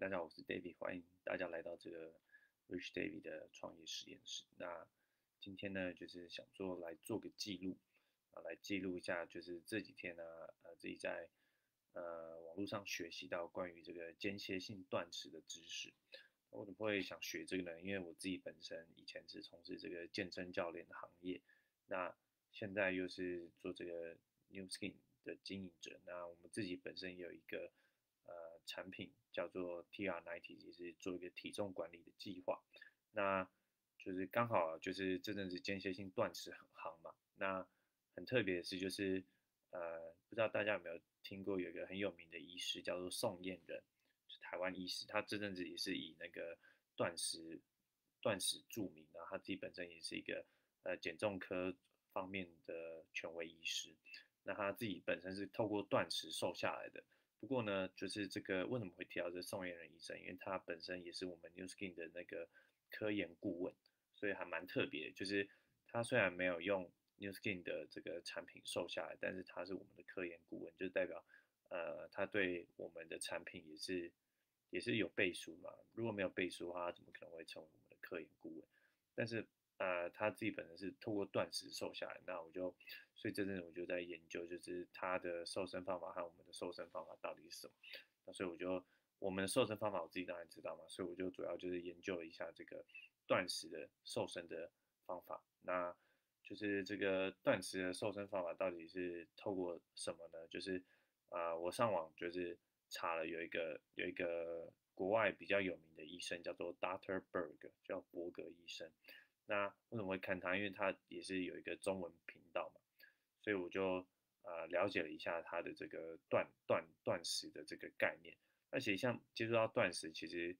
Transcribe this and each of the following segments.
大家好，我是 David，欢迎大家来到这个 Rich David 的创业实验室。那今天呢，就是想做来做个记录啊，来记录一下，就是这几天呢，呃，自己在呃网络上学习到关于这个间歇性断食的知识。我怎么会想学这个呢？因为我自己本身以前是从事这个健身教练的行业，那现在又是做这个 New Skin 的经营者。那我们自己本身也有一个。产品叫做 TR90，也是做一个体重管理的计划。那就是刚好就是这阵子间歇性断食很夯嘛。那很特别的是，就是呃，不知道大家有没有听过有一个很有名的医师叫做宋燕人，是台湾医师。他这阵子也是以那个断食断食著名，然后他自己本身也是一个呃减重科方面的权威医师。那他自己本身是透过断食瘦下来的。不过呢，就是这个为什么会提到这宋燕人医生？因为他本身也是我们 New Skin 的那个科研顾问，所以还蛮特别。就是他虽然没有用 New Skin 的这个产品瘦下来，但是他是我们的科研顾问，就是代表呃他对我们的产品也是也是有背书嘛。如果没有背书的话，他怎么可能会成为我们的科研顾问？但是呃他自己本身是透过断食瘦下来，那我就。所以这阵子我就在研究，就是他的瘦身方法和我们的瘦身方法到底是什么。那所以我就我们的瘦身方法我自己当然知道嘛，所以我就主要就是研究了一下这个断食的瘦身的方法。那就是这个断食的瘦身方法到底是透过什么呢？就是啊，我上网就是查了有一个有一个国外比较有名的医生叫做 Doctor Berg，叫伯格医生。那为什么会看他？因为他也是有一个中文频道嘛。所以我就呃了解了一下他的这个断断断食的这个概念，而且像接触到断食，其实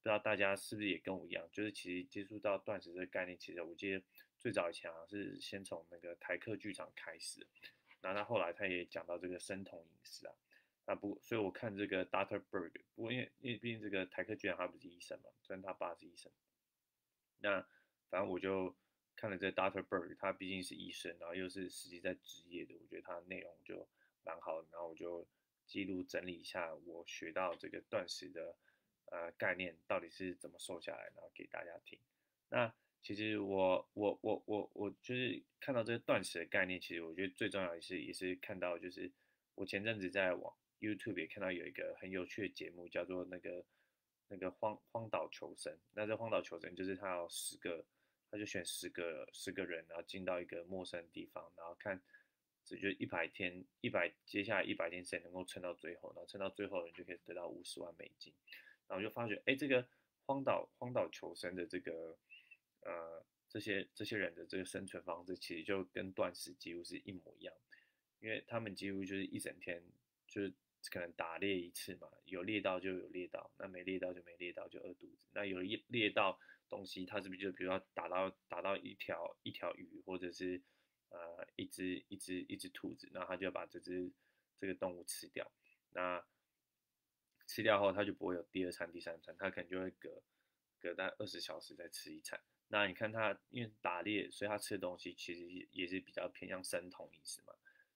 不知道大家是不是也跟我一样，就是其实接触到断食这个概念，其实我记得最早以前啊是先从那个台客剧场开始，然后他后来他也讲到这个生酮饮食啊，那不，所以我看这个 Doctor Berg，不过因为因为毕竟这个台客剧场他不是医生嘛，虽然他爸是医生，那反正我就。看了这 Doctor Berg，他毕竟是医生，然后又是实际在职业的，我觉得他内容就蛮好的。然后我就记录整理一下我学到这个断食的呃概念到底是怎么瘦下来，然后给大家听。那其实我我我我我就是看到这个断食的概念，其实我觉得最重要的是也是看到就是我前阵子在网 YouTube 也看到有一个很有趣的节目，叫做那个那个荒荒岛求生。那这荒岛求生就是他有十个。他就选十个十个人，然后进到一个陌生的地方，然后看，只就一百天，一百接下来一百天谁能够撑到最后，然后撑到最后的人就可以得到五十万美金，然后就发觉，哎，这个荒岛荒岛求生的这个，呃，这些这些人的这个生存方式其实就跟断食几乎是一模一样，因为他们几乎就是一整天就是可能打猎一次嘛，有猎到就有猎到，那没猎到就没猎到就饿肚子，那有猎猎到。东西，它是不是就比如说打到打到一条一条鱼，或者是呃一只一只一只兔子，然后它就要把这只这个动物吃掉。那吃掉后，它就不会有第二餐、第三餐，它可能就会隔隔在二十小时再吃一餐。那你看它，因为打猎，所以它吃的东西其实也是比较偏向生酮饮食嘛。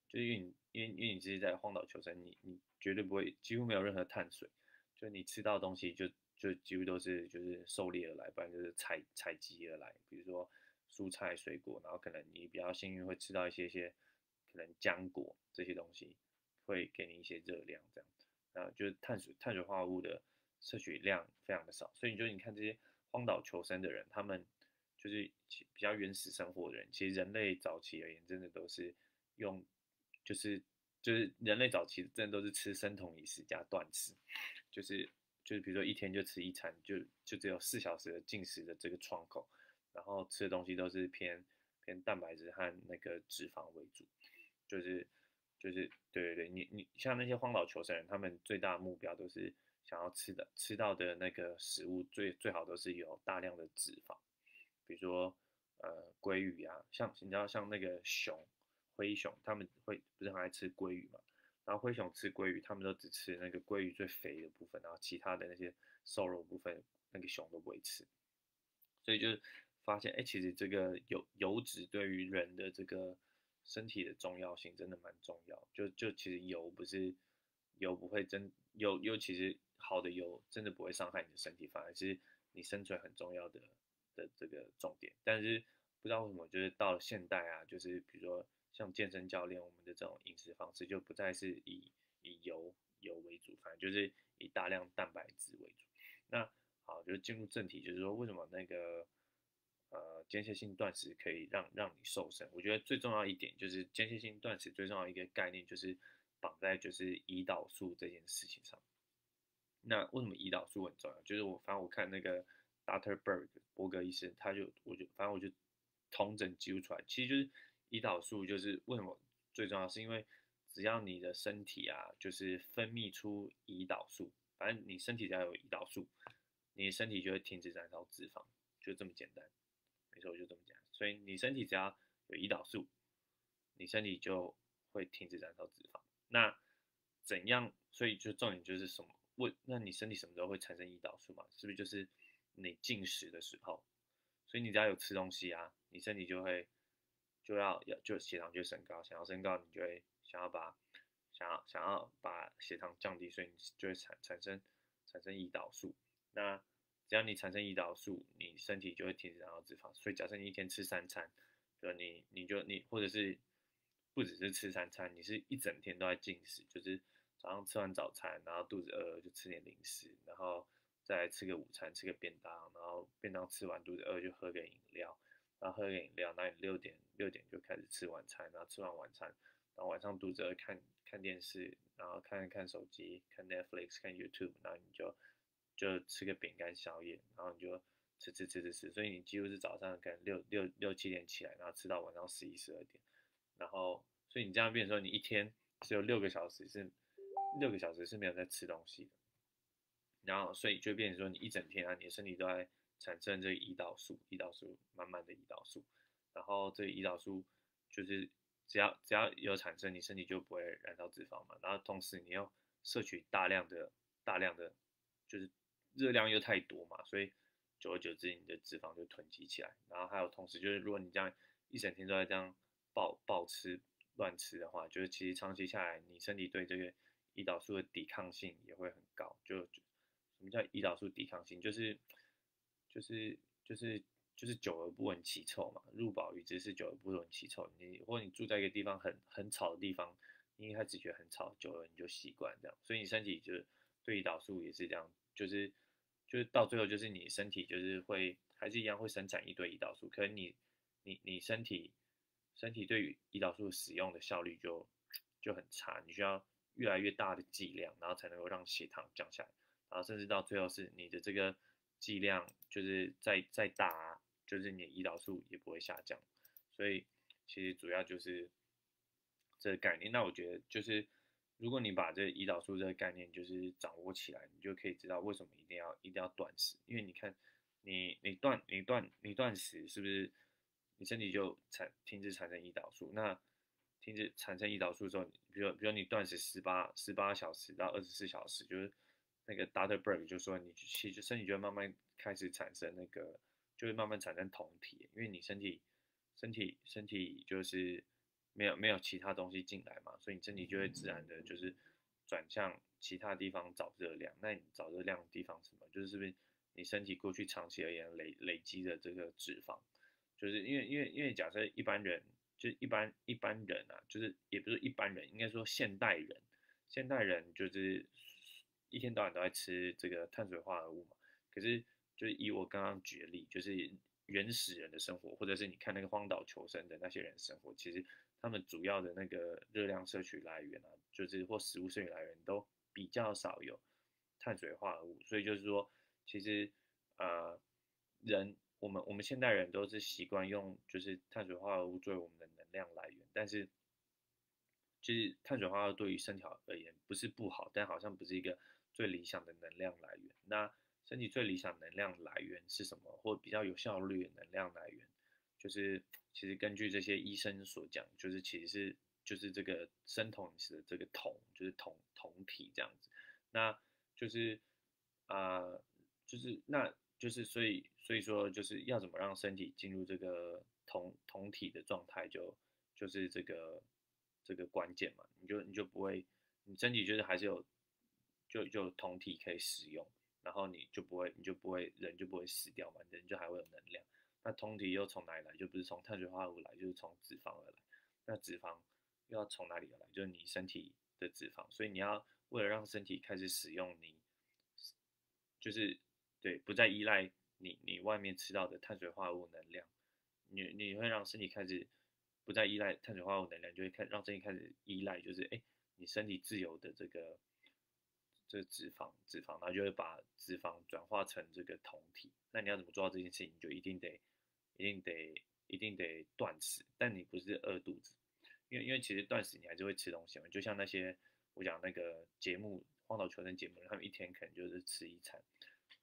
就是因为你因为因为你自己在荒岛求生，你你绝对不会几乎没有任何碳水，就你吃到东西就。就几乎都是就是狩猎而来，不然就是采采集而来。比如说蔬菜水果，然后可能你比较幸运会吃到一些些可能浆果这些东西，会给你一些热量这样。啊，就是碳水碳水化合物的摄取量非常的少，所以你就你看这些荒岛求生的人，他们就是比较原始生活的人。其实人类早期而言，真的都是用就是就是人类早期真的都是吃生酮饮食加断食，就是。就是比如说一天就吃一餐，就就只有四小时的进食的这个窗口，然后吃的东西都是偏偏蛋白质和那个脂肪为主，就是就是对对对，你你像那些荒岛求生人，他们最大的目标都是想要吃的吃到的那个食物最最好都是有大量的脂肪，比如说呃鲑鱼啊，像你知道像那个熊灰熊，他们会不是很爱吃鲑鱼嘛？然后灰熊吃鲑鱼，他们都只吃那个鲑鱼最肥的部分，然后其他的那些瘦肉部分，那个熊都不会吃。所以就发现，哎，其实这个油油脂对于人的这个身体的重要性真的蛮重要。就就其实油不是油不会真油油其实好的油真的不会伤害你的身体，反而是你生存很重要的的这个重点。但是不知道为什么，就是到了现代啊，就是比如说像健身教练，我们的这种饮食方式就不再是以以油油为主，反正就是以大量蛋白质为主。那好，就进入正题，就是说为什么那个呃间歇性断食可以让让你瘦身？我觉得最重要一点就是间歇性断食最重要一个概念就是绑在就是胰岛素这件事情上。那为什么胰岛素很重要？就是我反正我看那个 Doctor Berg 伯格医生，他就我就反正我就同整揪出来，其实就是胰岛素就是为什么最重要，是因为只要你的身体啊，就是分泌出胰岛素，反正你身体只要有胰岛素，你身体就会停止燃烧脂肪，就这么简单。没错，就这么简单。所以你身体只要有胰岛素，你身体就会停止燃烧脂肪。那怎样？所以就重点就是什么？问，那你身体什么时候会产生胰岛素嘛？是不是就是你进食的时候？所以你只要有吃东西啊，你身体就会就要要就血糖就升高，想要升高，你就会想要把想要想要把血糖降低，所以你就会产产生产生胰岛素。那只要你产生胰岛素，你身体就会停止燃烧脂肪。所以假设你一天吃三餐，就你你就你或者是不只是吃三餐，你是一整天都在进食，就是。早上吃完早餐，然后肚子饿就吃点零食，然后再吃个午餐，吃个便当，然后便当吃完肚子饿就喝个饮料，然后喝个饮料，那你六点六点就开始吃晚餐，然后吃完晚餐，然后晚上肚子饿看看电视，然后看看手机，看 Netflix，看 YouTube，然后你就就吃个饼干宵夜，然后你就吃吃吃吃吃，所以你几乎是早上可能六六六七点起来，然后吃到晚上十一十二点，然后所以你这样变成说你一天只有六个小时是。六个小时是没有在吃东西的，然后所以就变成说你一整天啊，你的身体都在产生这个胰岛素，胰岛素满满的胰岛素，然后这个胰岛素就是只要只要有产生，你身体就不会燃烧脂肪嘛，然后同时你要摄取大量的大量的就是热量又太多嘛，所以久而久之你的脂肪就囤积起来，然后还有同时就是如果你这样一整天都在这样暴暴吃乱吃的话，就是其实长期下来你身体对这个胰岛素的抵抗性也会很高，就什么叫胰岛素抵抗性？就是就是就是就是久而不闻其臭嘛。入宝鱼只是久而不闻其臭。你或你住在一个地方很很吵的地方，你一开始觉得很吵，久了你就习惯这样。所以你身体就是对胰岛素也是这样，就是就是到最后就是你身体就是会还是一样会生产一堆胰岛素，可能你你你身体身体对于胰岛素使用的效率就就很差，你需要。越来越大的剂量，然后才能够让血糖降下来，然后甚至到最后是你的这个剂量就是再再大，就是你的胰岛素也不会下降。所以其实主要就是这个概念。那我觉得就是如果你把这胰岛素这个概念就是掌握起来，你就可以知道为什么一定要一定要断食。因为你看你你断你断你断食是不是你身体就产停止产生胰岛素？那停止产生胰岛素之后，比如比如你断食十八十八小时到二十四小时，就是那个 Doctor Berg 就说你其实身体就会慢慢开始产生那个，就会慢慢产生酮体，因为你身体身体身体就是没有没有其他东西进来嘛，所以你身体就会自然的就是转向其他地方找热量。那你找热量的地方什么？就是是不是你身体过去长期而言累累积的这个脂肪？就是因为因为因为假设一般人。就一般一般人啊，就是也不是一般人，应该说现代人，现代人就是一天到晚都在吃这个碳水化合物嘛。可是就是以我刚刚举的例，就是原始人的生活，或者是你看那个荒岛求生的那些人生活，其实他们主要的那个热量摄取来源啊，就是或食物摄取来源都比较少有碳水化合物。所以就是说，其实呃人。我们我们现代人都是习惯用就是碳水化合物作为我们的能量来源，但是其实碳水化合物对于身体而言不是不好，但好像不是一个最理想的能量来源。那身体最理想能量来源是什么？或比较有效率的能量来源，就是其实根据这些医生所讲，就是其实是就是这个生酮饮食的这个酮，就是酮酮体这样子。那就是啊，就是那。就是所以所以说就是要怎么让身体进入这个酮酮体的状态，就就是这个这个关键嘛，你就你就不会，你身体就是还是有就就酮体可以使用，然后你就不会你就不会人就不会死掉嘛，人就还会有能量。那酮体又从哪里来？就不是从碳水化合物来，就是从脂肪而来。那脂肪又要从哪里而来？就是你身体的脂肪。所以你要为了让身体开始使用你，就是对，不再依赖你你外面吃到的碳水化合物能量，你你会让身体开始不再依赖碳水化合物能量，就会开让身体开始依赖，就是哎，你身体自由的这个这脂肪脂肪，然后就会把脂肪转化成这个酮体。那你要怎么做到这件事情？你就一定得。一定得一定得断食，但你不是饿肚子，因为因为其实断食你还是会吃东西嘛，就像那些我讲那个节目荒岛求生节目，他们一天可能就是吃一餐，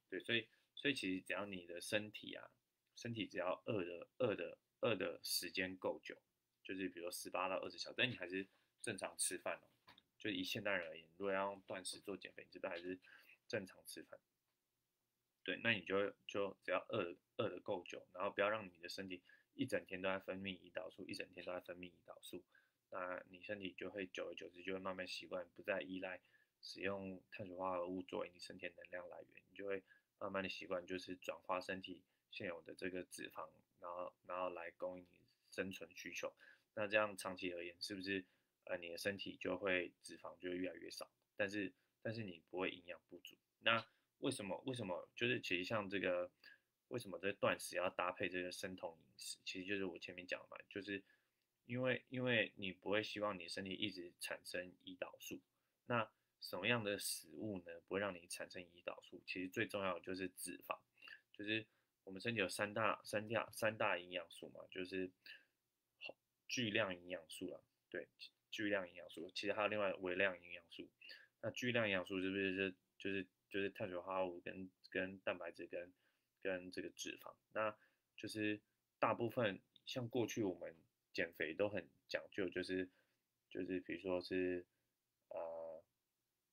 对，所以所以其实只要你的身体啊，身体只要饿的饿的饿的时间够久，就是比如说十八到二十小时，但你还是正常吃饭哦，就以现代人而言，如果要用断食做减肥，你这边还是正常吃饭。对，那你就就只要饿饿的够久，然后不要让你的身体一整天都在分泌胰岛素，一整天都在分泌胰岛素，那你身体就会久而久之就会慢慢习惯，不再依赖使用碳水化合物作为你身体能量来源，你就会慢慢的习惯就是转化身体现有的这个脂肪，然后然后来供应你生存需求。那这样长期而言，是不是呃你的身体就会脂肪就会越来越少，但是但是你不会营养不足，那。为什么？为什么？就是其实像这个，为什么这断食要搭配这个生酮饮食？其实就是我前面讲的嘛，就是因为因为你不会希望你身体一直产生胰岛素。那什么样的食物呢，不会让你产生胰岛素？其实最重要的就是脂肪，就是我们身体有三大三大三大营养素嘛，就是巨量营养素了，对，巨量营养素。其实还有另外微量营养素。那巨量营养素是不是就就是？就是碳水化合物跟跟蛋白质跟跟这个脂肪，那就是大部分像过去我们减肥都很讲究，就是就是比如说是呃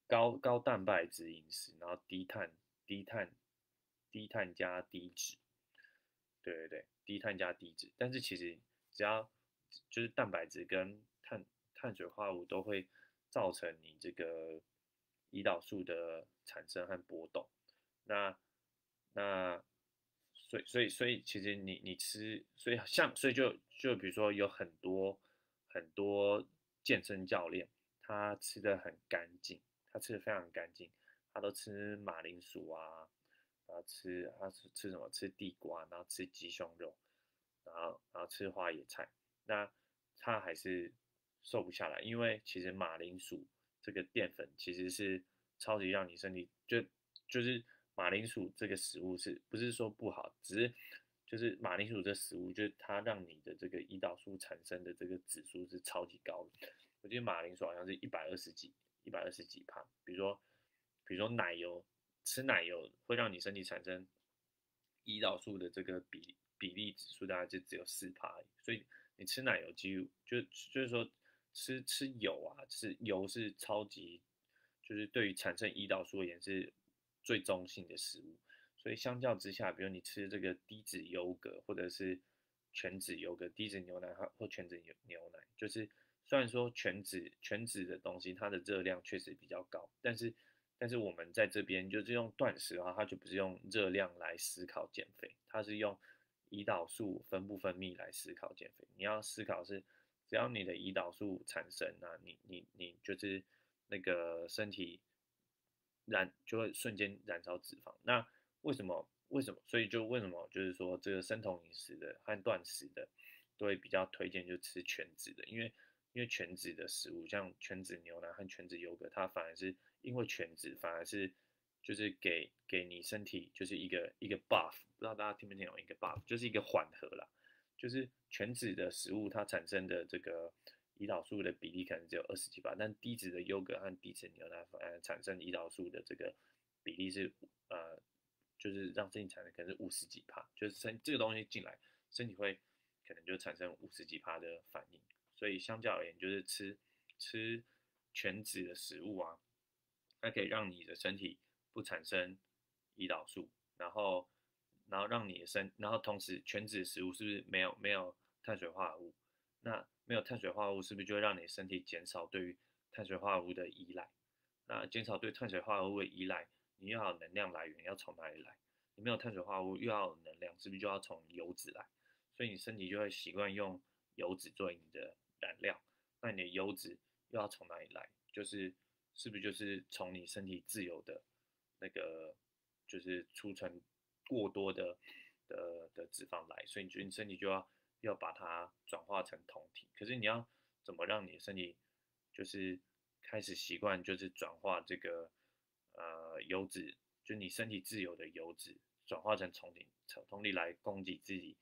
高高蛋白质饮食，然后低碳低碳低碳加低脂，对对对，低碳加低脂，但是其实只要就是蛋白质跟碳水化合物都会造成你这个。胰岛素的产生和波动，那那所以所以所以其实你你吃，所以像所以就就比如说有很多很多健身教练，他吃的很干净，他吃的非常干净，他都吃马铃薯啊，然后吃他吃吃什么吃地瓜，然后吃鸡胸肉，然后然后吃花野菜，那他还是瘦不下来，因为其实马铃薯。这个淀粉其实是超级让你身体就就是马铃薯这个食物是不是说不好，只是就是马铃薯这食物就是它让你的这个胰岛素产生的这个指数是超级高的。我记得马铃薯好像是一百二十几，一百二十几帕。比如说比如说奶油，吃奶油会让你身体产生胰岛素的这个比比例指数大概就只有四帕，所以你吃奶油几乎就就是说。吃吃油啊，是油是超级，就是对于产生胰岛素而言是最中性的食物。所以相较之下，比如你吃这个低脂优格或者是全脂优格、低脂牛奶或全脂牛牛奶，就是虽然说全脂全脂的东西它的热量确实比较高，但是但是我们在这边就是用断食的话，它就不是用热量来思考减肥，它是用胰岛素分不分泌来思考减肥。你要思考是。只要你的胰岛素产生，那你你你就是那个身体燃就会瞬间燃烧脂肪。那为什么？为什么？所以就为什么？就是说这个生酮饮食的和断食的都会比较推荐就吃全脂的，因为因为全脂的食物像全脂牛奶和全脂优格，它反而是因为全脂反而是就是给给你身体就是一个一个 buff，不知道大家听没听懂一个 buff，就是一个缓和啦。就是全脂的食物，它产生的这个胰岛素的比例可能只有二十几帕，但低脂的优格和低脂牛奶反而产生胰岛素的这个比例是呃，就是让身体产生可能是五十几帕，就是身这个东西进来，身体会可能就产生五十几帕的反应。所以相较而言，就是吃吃全脂的食物啊，它可以让你的身体不产生胰岛素，然后。然后让你的身，然后同时全脂食物是不是没有没有碳水化合物？那没有碳水化合物是不是就会让你身体减少对于碳水化合物的依赖？那减少对碳水化合物的依赖，你又要能量来源要从哪里来？你没有碳水化合物，又要能量，是不是就要从油脂来？所以你身体就会习惯用油脂作为你的燃料。那你的油脂又要从哪里来？就是是不是就是从你身体自由的那个，就是储存过多的的的脂肪来？所以你觉得你身体就要要把它转化成酮体。可是你要怎么让你的身体就是开始习惯，就是转化这个呃油脂，就你身体自由的油脂转化成酮体，酮体来供给自己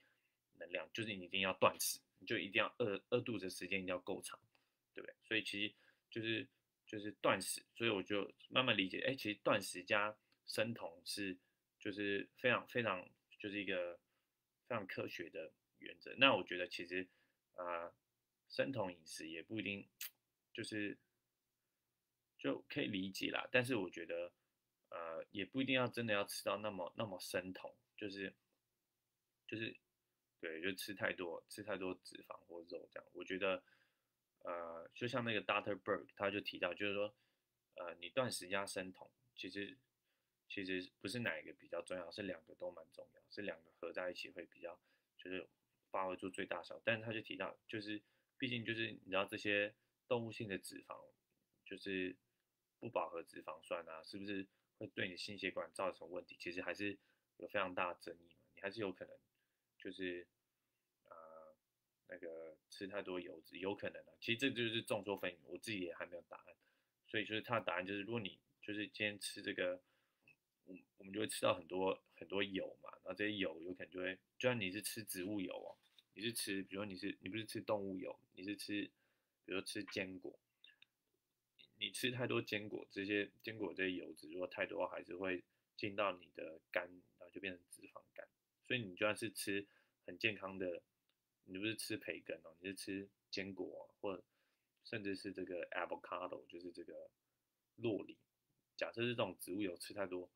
能量，就是你一定要断食，你就一定要饿饿肚子时间一定要够长，对不对？所以其实就是就是断食，所以我就慢慢理解，哎，其实断食加生酮是就是非常非常就是一个非常科学的原则。那我觉得其实啊。生酮饮食也不一定，就是就可以理解啦。但是我觉得，呃，也不一定要真的要吃到那么那么生酮，就是就是对，就吃太多吃太多脂肪或肉这样。我觉得，呃，就像那个 Doctor Berg 他就提到，就是说，呃，你断食加生酮，其实其实不是哪一个比较重要，是两个都蛮重要，是两个合在一起会比较就是发挥出最大效。但是他就提到，就是。毕竟就是你知道这些动物性的脂肪，就是不饱和脂肪酸啊，是不是会对你心血管造成问题？其实还是有非常大的争议嘛。你还是有可能就是呃那个吃太多油脂，有可能的。其实这就是众说纷纭，我自己也还没有答案。所以就是他的答案就是，如果你就是今天吃这个，我我们就会吃到很多很多油嘛，然后这些油有可能就会，就算你是吃植物油哦。你是吃，比如说你是你不是吃动物油，你是吃，比如说吃坚果，你吃太多坚果，这些坚果这些油脂如果太多，还是会进到你的肝，然后就变成脂肪肝。所以你就算是吃很健康的，你不是吃培根哦，你是吃坚果，或甚至是这个 avocado，就是这个洛梨，假设是这种植物油吃太多，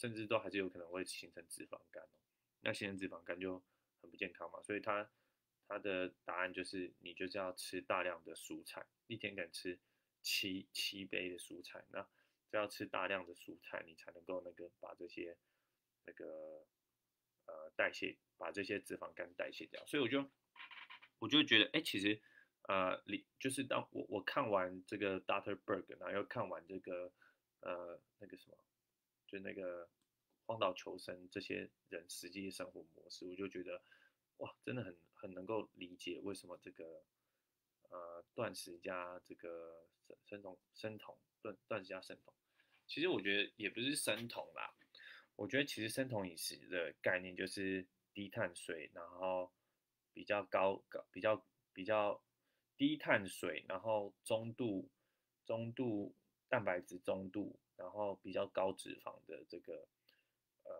甚至都还是有可能会形成脂肪肝哦。那形成脂肪肝就。很不健康嘛，所以他他的答案就是你就是要吃大量的蔬菜，一天敢吃七七杯的蔬菜，那只要吃大量的蔬菜，你才能够那个把这些那个呃代谢，把这些脂肪肝代谢掉。所以我就我就觉得，哎，其实呃，你就是当我我看完这个 Doctor Berg，然后又看完这个呃那个什么，就那个。荒岛求生这些人实际生活模式，我就觉得哇，真的很很能够理解为什么这个呃断食加这个生生酮生酮断断食加生酮，其实我觉得也不是生酮啦，我觉得其实生酮饮食的概念就是低碳水，然后比较高高比较比较低碳水，然后中度中度蛋白质中度，然后比较高脂肪的这个呃。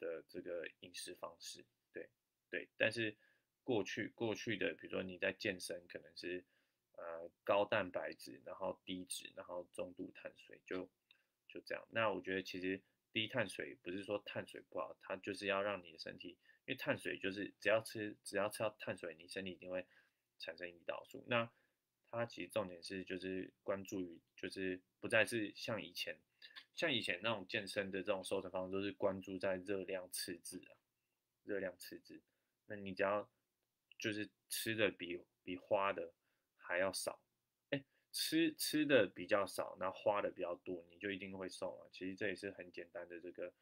的这个饮食方式，对对，但是过去过去的，比如说你在健身，可能是呃高蛋白质，然后低脂，然后中度碳水，就就这样。那我觉得其实低碳水不是说碳水不好，它就是要让你的身体，因为碳水就是只要吃只要吃到碳水，你身体一定会产生胰岛素。那它其实重点是就是关注于就是不再是像以前。像以前那种健身的这种瘦身方式，都是关注在热量赤字啊，热量赤字。那你只要就是吃的比比花的还要少，哎，吃吃的比较少，那花的比较多，你就一定会瘦啊。其实这也是很简单的这个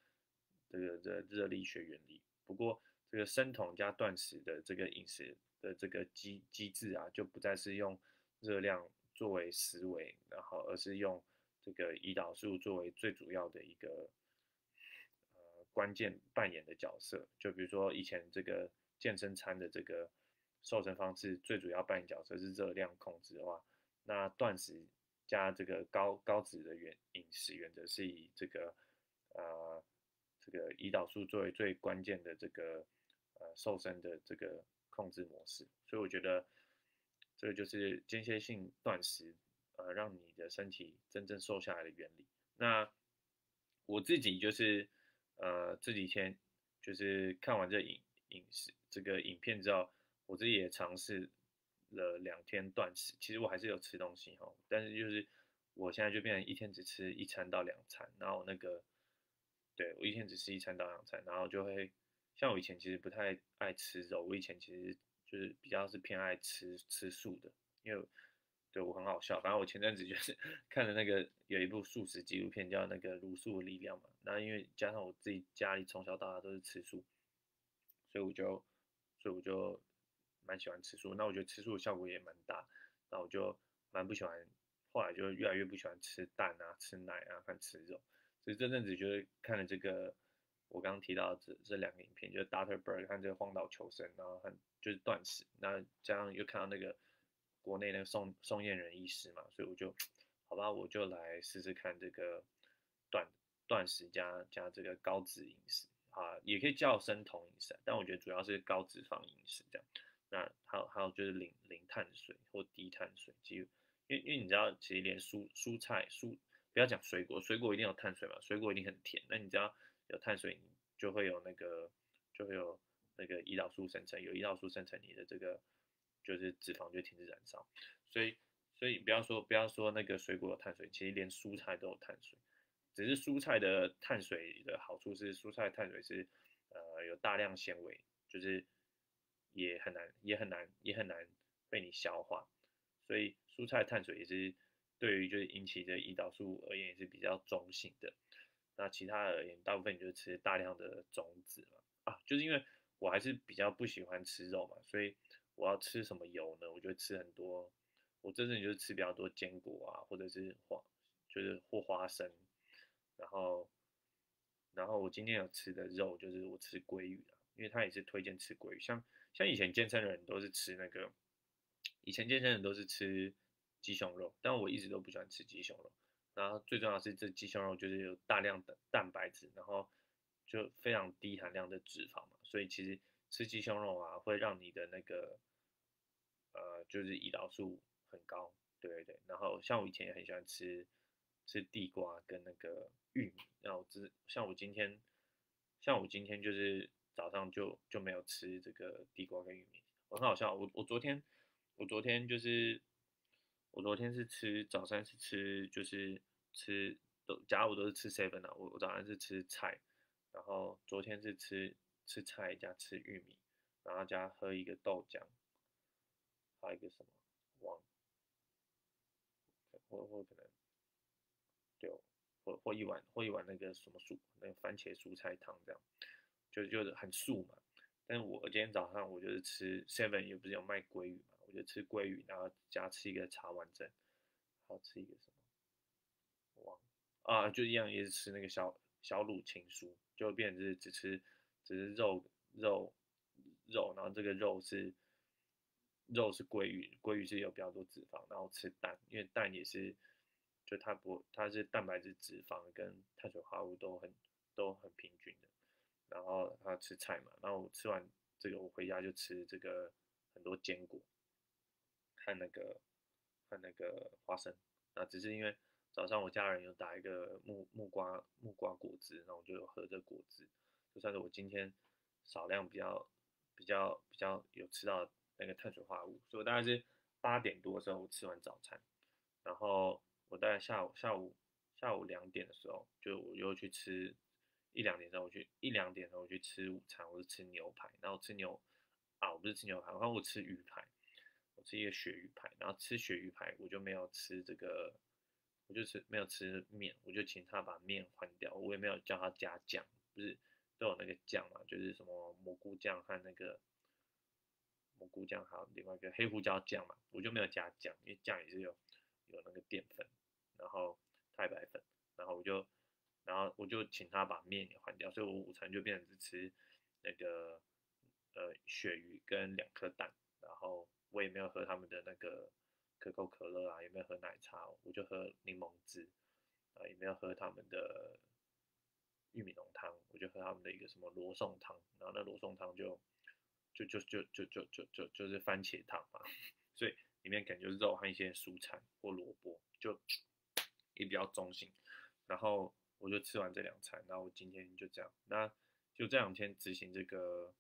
这个这热力学原理。不过这个生酮加断食的这个饮食的这个机机制啊，就不再是用热量作为思维，然后而是用。这个胰岛素作为最主要的一个呃关键扮演的角色，就比如说以前这个健身餐的这个瘦身方式，最主要扮演角色是热量控制的话，那断食加这个高高脂的原饮食原则是以这个呃这个胰岛素作为最关键的这个呃瘦身的这个控制模式，所以我觉得这个就是间歇性断食。呃，让你的身体真正瘦下来的原理。那我自己就是呃这几天就是看完这影影视这个影片之后，我自己也尝试了两天断食。其实我还是有吃东西哈，但是就是我现在就变成一天只吃一餐到两餐，然后那个，对我一天只吃一餐到两餐，然后就会像我以前其实不太爱吃肉，我以前其实就是比较是偏爱吃吃素的，因为对我很好笑，反正我前阵子 就是看了那个有一部素食纪录片叫那个《茹素的力量》嘛，那因为加上我自己家里从小到大都是吃素，所以我就所以我就蛮喜欢吃素，那我觉得吃素的效果也蛮大，那我就蛮不喜欢。后来就越来越不喜欢吃蛋啊、吃奶啊、和吃肉。所以这阵子就是看了这个我刚刚提到这这两个影片，就是 Doctor Bird 和这个荒岛求生，然后很就是断食，那加上又看到那个国内那个宋宋燕人医师嘛，所以我就好吧，我就来试试看这个断断食加加这个高脂饮食啊，也可以叫生酮饮食，但我觉得主要是高脂肪饮食这样。那还有还有就是零零碳水或低碳水，其实。因为因为你知道，其实连蔬蔬菜蔬不要讲水果，水果一定有碳水嘛，水果一定很甜。那你知道有碳水，就会有那个就会有那个胰岛素生成，有胰岛素生成，你的这个就是脂肪就停止燃烧。所以所以不要说不要说那个水果有碳水，其实连蔬菜都有碳水，只是蔬菜的碳水的好处是蔬菜碳水是呃有大量纤维，就是也很难也很难也很难被你消化。所以蔬菜碳水也是对于就是引起的胰岛素而言也是比较中性的。那其他而言，大部分你就吃大量的种子嘛。啊，就是因为我还是比较不喜欢吃肉嘛，所以我要吃什么油呢？我就吃很多，我真正就是吃比较多坚果啊，或者是花，就是或花生。然后，然后我今天有吃的肉就是我吃鲑鱼啊，因为他也是推荐吃鲑鱼。像像以前健身的人都是吃那个。以前健身的人都是吃鸡胸肉，但我一直都不喜欢吃鸡胸肉。然后最重要是这鸡胸肉就是有大量的蛋白质，然后就非常低含量的脂肪嘛，所以其实吃鸡胸肉啊会让你的那个呃就是胰岛素很高，对对对。然后像我以前也很喜欢吃吃地瓜跟那个玉米，然后只像我今天像我今天就是早上就就没有吃这个地瓜跟玉米，很好笑。我我昨天。我昨天就是，我昨天是吃早餐是吃就是吃都，假如我都是吃 seven 啊，我我早上是吃菜，然后昨天是吃吃菜加吃玉米，然后加喝一个豆浆，还有一个什么忘，或或可能，对，或或一碗或一碗那个什么蔬那个番茄蔬菜汤这样，就就是很素嘛。但是我今天早上我就是吃 seven 也不是有卖鲑鱼嘛。我就吃鲑鱼，然后加吃一个茶碗蒸，还要吃一个什么？啊，就一样也是吃那个小小卤青酥，就变成是只吃只是肉肉肉，然后这个肉是肉是鲑鱼，鲑鱼是有比较多脂肪，然后吃蛋，因为蛋也是就它不它是蛋白质、脂肪跟碳水化合物都很都很平均的，然后他吃菜嘛，然后我吃完这个我回家就吃这个很多坚果。看那个，看那个花生，那只是因为早上我家人有打一个木木瓜木瓜果汁，然后我就有喝这果汁，就算是我今天少量比较比较比较有吃到那个碳水化合物，所以我大概是八点多的时候我吃完早餐，然后我大概下午下午下午两点的时候，就我又去吃一两点的时候我去一两点的时候我去吃午餐，我是吃牛排，然后吃牛啊我不是吃牛排，然后我吃鱼排。我吃一个鳕鱼排，然后吃鳕鱼排，我就没有吃这个，我就吃没有吃面，我就请他把面换掉，我也没有叫他加酱，不是都有那个酱嘛，就是什么蘑菇酱和那个蘑菇酱，还有另外一个黑胡椒酱嘛，我就没有加酱，因为酱也是有有那个淀粉，然后太白粉，然后我就然后我就请他把面也换掉，所以我午餐就变成是吃那个呃鳕鱼跟两颗蛋，然后。我也没有喝他们的那个可口可乐啊，有没有喝奶茶，我就喝柠檬汁啊，也没有喝他们的玉米浓汤，我就喝他们的一个什么罗宋汤，然后那罗宋汤就就就就就就就就就是番茄汤嘛，所以里面感觉肉和一些蔬菜或萝卜，就也比较中性。然后我就吃完这两餐，然后我今天就这样，那就这两天执行这个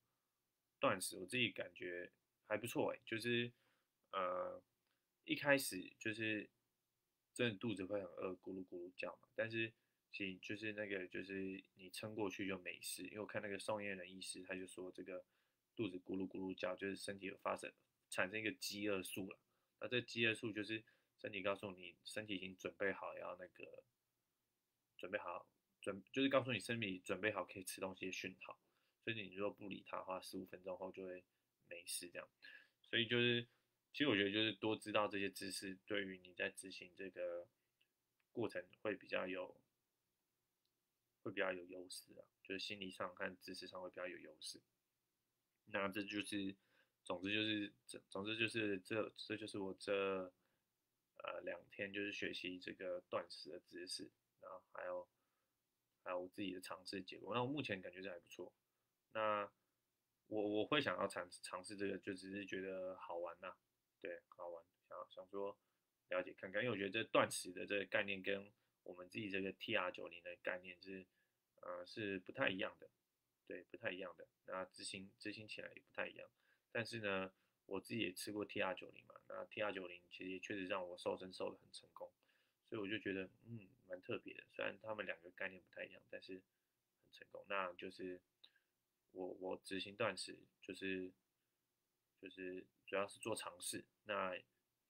断食，我自己感觉。还不错哎，就是，呃，一开始就是真的肚子会很饿，咕噜咕噜叫嘛。但是其实就是那个就是你撑过去就没事，因为我看那个宋燕人医师他就说这个肚子咕噜咕噜叫，就是身体有发生产生一个饥饿素了。那这饥饿素就是身体告诉你身体已经准备好要那个准备好准就是告诉你身体准备好可以吃东西的讯号。所以你如果不理他的话，十五分钟后就会没事这样。所以就是，其实我觉得就是多知道这些知识，对于你在执行这个过程会比较有，会比较有优势啊。就是心理上和知识上会比较有优势。那这就是，总之就是这，总之就是这，这就是我这呃两天就是学习这个断食的知识，然后还有还有我自己的尝试结果。那我目前感觉这还不错。那我我会想要尝尝试这个，就只是觉得好玩呐，对，好玩，想想说了解看看，因为我觉得这断食的这个概念跟我们自己这个 T R 九零的概念是，呃，是不太一样的，对，不太一样的。那执行执行起来也不太一样。但是呢，我自己也吃过 T R 九零嘛，那 T R 九零其实确实让我瘦身瘦的很成功，所以我就觉得嗯蛮特别的。虽然他们两个概念不太一样，但是很成功。那就是。我我执行断食就是就是主要是做尝试，那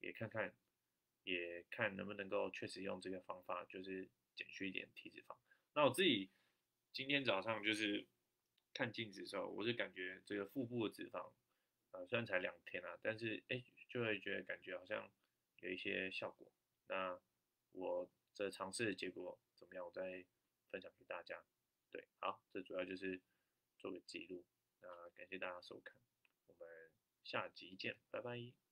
也看看也看能不能够确实用这个方法，就是减去一点体脂肪。那我自己今天早上就是看镜子的时候，我是感觉这个腹部的脂肪，呃虽然才两天啊，但是哎就会觉得感觉好像有一些效果。那我这尝试的结果怎么样？我再分享给大家。对，好，这主要就是。做个记录，那感谢大家收看，下集见，拜拜。